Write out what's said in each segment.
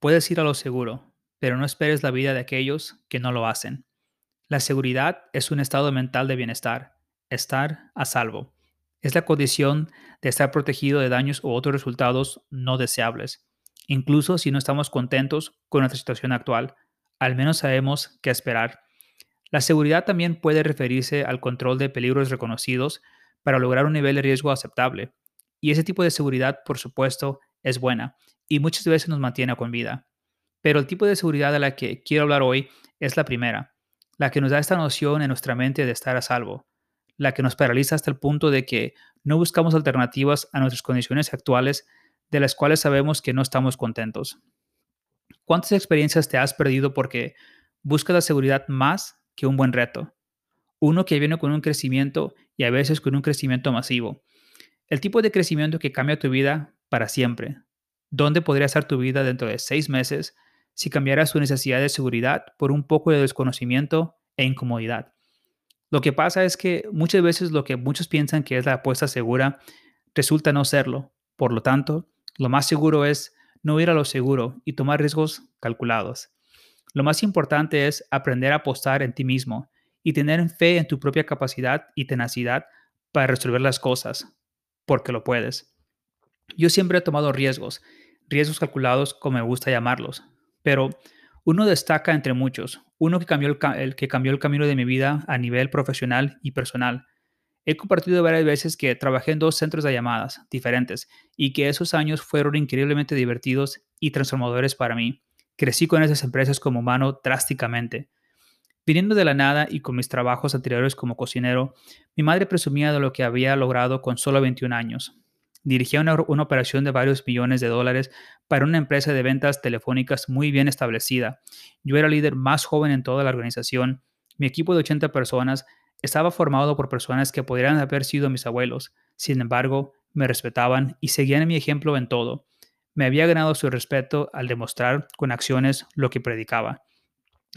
Puedes ir a lo seguro, pero no esperes la vida de aquellos que no lo hacen. La seguridad es un estado mental de bienestar, estar a salvo. Es la condición de estar protegido de daños u otros resultados no deseables. Incluso si no estamos contentos con nuestra situación actual, al menos sabemos qué esperar. La seguridad también puede referirse al control de peligros reconocidos para lograr un nivel de riesgo aceptable. Y ese tipo de seguridad, por supuesto, es buena y muchas veces nos mantiene con vida. Pero el tipo de seguridad de la que quiero hablar hoy es la primera, la que nos da esta noción en nuestra mente de estar a salvo, la que nos paraliza hasta el punto de que no buscamos alternativas a nuestras condiciones actuales de las cuales sabemos que no estamos contentos. ¿Cuántas experiencias te has perdido porque buscas la seguridad más que un buen reto? Uno que viene con un crecimiento y a veces con un crecimiento masivo. El tipo de crecimiento que cambia tu vida para siempre, ¿Dónde podría estar tu vida dentro de seis meses si cambiaras tu necesidad de seguridad por un poco de desconocimiento e incomodidad? Lo que pasa es que muchas veces lo que muchos piensan que es la apuesta segura resulta no serlo. Por lo tanto, lo más seguro es no ir a lo seguro y tomar riesgos calculados. Lo más importante es aprender a apostar en ti mismo y tener fe en tu propia capacidad y tenacidad para resolver las cosas, porque lo puedes. Yo siempre he tomado riesgos, riesgos calculados como me gusta llamarlos, pero uno destaca entre muchos, uno que cambió el, que cambió el camino de mi vida a nivel profesional y personal. He compartido varias veces que trabajé en dos centros de llamadas diferentes y que esos años fueron increíblemente divertidos y transformadores para mí. Crecí con esas empresas como humano drásticamente. Viniendo de la nada y con mis trabajos anteriores como cocinero, mi madre presumía de lo que había logrado con solo 21 años. Dirigía una, operación de varios millones de dólares para una empresa de ventas telefónicas muy bien establecida. Yo era el líder más joven en toda la organización. Mi equipo de 80 personas estaba formado por personas que podrían haber sido mis abuelos. Sin embargo, me respetaban y seguían mi ejemplo en todo. Me había ganado su respeto al demostrar con acciones lo que predicaba.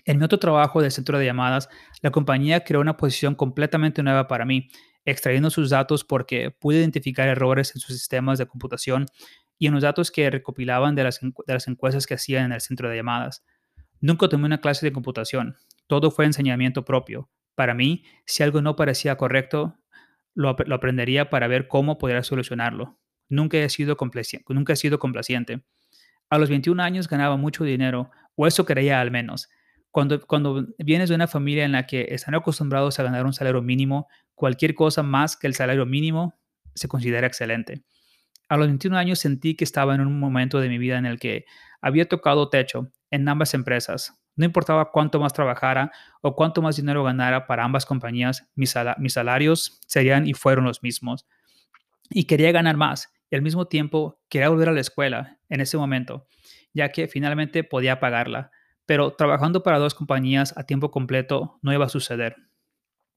En mi otro trabajo de centro de llamadas, la compañía creó una posición completamente nueva para mí extrayendo sus datos porque pude identificar errores en sus sistemas de computación y en los datos que recopilaban de las, encuestas que hacían en el centro de llamadas. Nunca tomé una clase de computación, todo fue enseñamiento propio. Para mí, si algo no parecía correcto, lo, aprendería para ver cómo podría solucionarlo. Nunca he, nunca he sido complaciente. A los 21 años ganaba mucho dinero, o eso creía al menos. Cuando, cuando vienes de una familia en la que están acostumbrados a ganar un salario mínimo, cualquier cosa más que el salario mínimo se considera excelente. A los 21 años sentí que estaba en un momento de mi vida en el que había tocado techo en ambas empresas. No importaba cuánto más trabajara o cuánto más dinero ganara para ambas compañías, mis, mis salarios serían y fueron los mismos. Y quería ganar más y al mismo tiempo quería volver a la escuela en ese momento, ya que finalmente podía pagarla pero trabajando para dos compañías a tiempo completo no iba a suceder.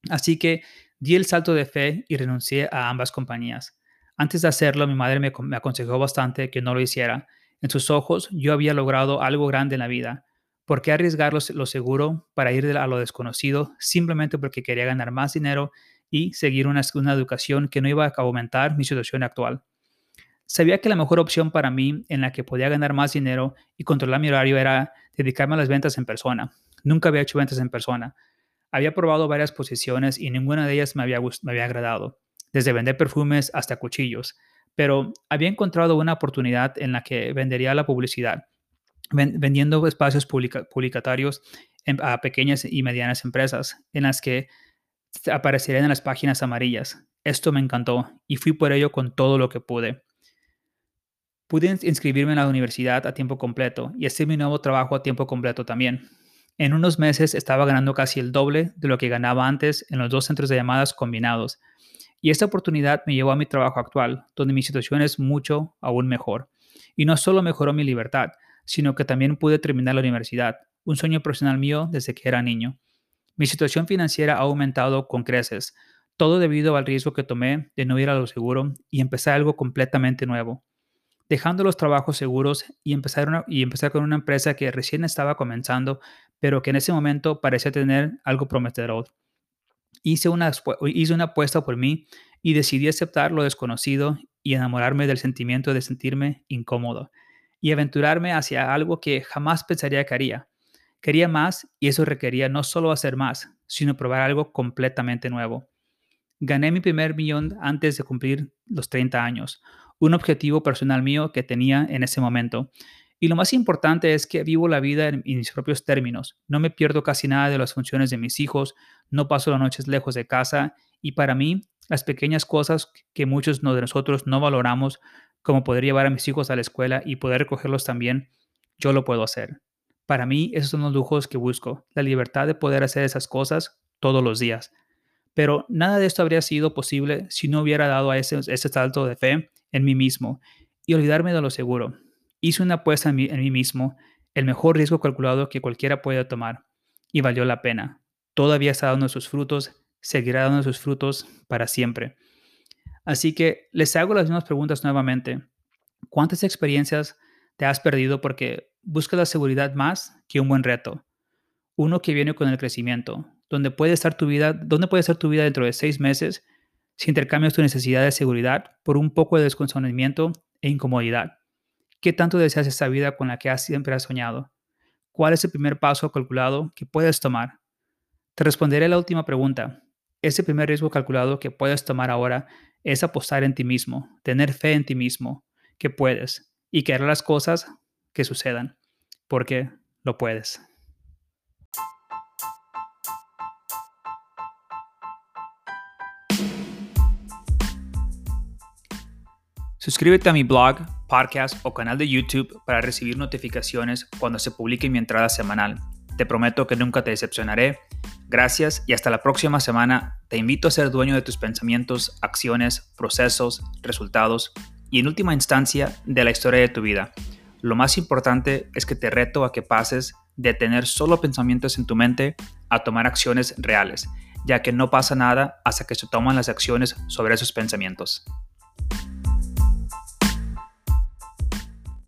Así que di el salto de fe y renuncié a ambas compañías. Antes de hacerlo, mi madre me, aconsejó bastante que no lo hiciera. En sus ojos, yo había logrado algo grande en la vida. ¿Por qué arriesgar lo, seguro para ir a lo desconocido simplemente porque quería ganar más dinero y seguir una, una educación que no iba a aumentar mi situación actual? Sabía que la mejor opción para mí en la que podía ganar más dinero y controlar mi horario era dedicarme a las ventas en persona. Nunca había hecho ventas en persona. Había probado varias posiciones y ninguna de ellas me había, me había agradado, desde vender perfumes hasta cuchillos, pero había encontrado una oportunidad en la que vendería la publicidad, vendiendo espacios publicitarios a pequeñas y medianas empresas en las que aparecerían en las páginas amarillas. Esto me encantó y fui por ello con todo lo que pude. Pude inscribirme en la universidad a tiempo completo y hacer mi nuevo trabajo a tiempo completo también. En unos meses estaba ganando casi el doble de lo que ganaba antes en los dos centros de llamadas combinados. Y esta oportunidad me llevó a mi trabajo actual, donde mi situación es mucho aún mejor. Y no solo mejoró mi libertad, sino que también pude terminar la universidad, un sueño profesional mío desde que era niño. Mi situación financiera ha aumentado con creces, todo debido al riesgo que tomé de no ir a lo seguro y empezar algo completamente nuevo. Dejando los trabajos seguros y empezar, y empezar con una empresa que recién estaba comenzando, pero que en ese momento parecía tener algo prometedor. Hice una, hice una apuesta por mí y decidí aceptar lo desconocido y enamorarme del sentimiento de sentirme incómodo y aventurarme hacia algo que jamás pensaría que haría. Quería más y eso requería no solo hacer más, sino probar algo completamente nuevo. Gané mi primer millón antes de cumplir los 30 años, un objetivo personal mío que tenía en ese momento. Y lo más importante es que vivo la vida en, mis propios términos. No me pierdo casi nada de las funciones de mis hijos, no paso las noches lejos de casa y para mí las pequeñas cosas que muchos de nosotros no valoramos, como poder llevar a mis hijos a la escuela y poder recogerlos también, yo lo puedo hacer. Para mí esos son los lujos que busco, la libertad de poder hacer esas cosas todos los días. Pero nada de esto habría sido posible si no hubiera dado a ese, ese salto de fe en mí mismo y olvidarme de lo seguro. Hice una apuesta en mí, en mí mismo, el mejor riesgo calculado que cualquiera puede tomar, y valió la pena. Todavía está dando sus frutos, seguirá dando sus frutos para siempre. Así que les hago las mismas preguntas nuevamente. ¿Cuántas experiencias te has perdido porque buscas la seguridad más que un buen reto? Uno que viene con el crecimiento, donde puede estar tu vida, donde puede estar tu vida dentro de seis meses si intercambias tu necesidad de seguridad por un poco de desconocimiento e incomodidad. ¿Qué tanto deseas esa vida con la que has, siempre has soñado? ¿Cuál es el primer paso calculado que puedes tomar? Te responderé la última pregunta. Ese primer riesgo calculado que puedes tomar ahora es apostar en ti mismo, tener fe en ti mismo, que puedes, y que las cosas que sucedan, porque lo puedes. Suscríbete a mi blog, podcast o canal de YouTube para recibir notificaciones cuando se publique mi entrada semanal. Te prometo que nunca te decepcionaré. Gracias y hasta la próxima semana. Te invito a ser dueño de tus pensamientos, acciones, procesos, resultados y en última instancia de la historia de tu vida. Lo más importante es que te reto a que pases de tener solo pensamientos en tu mente a tomar acciones reales, ya que no pasa nada hasta que se toman las acciones sobre esos pensamientos.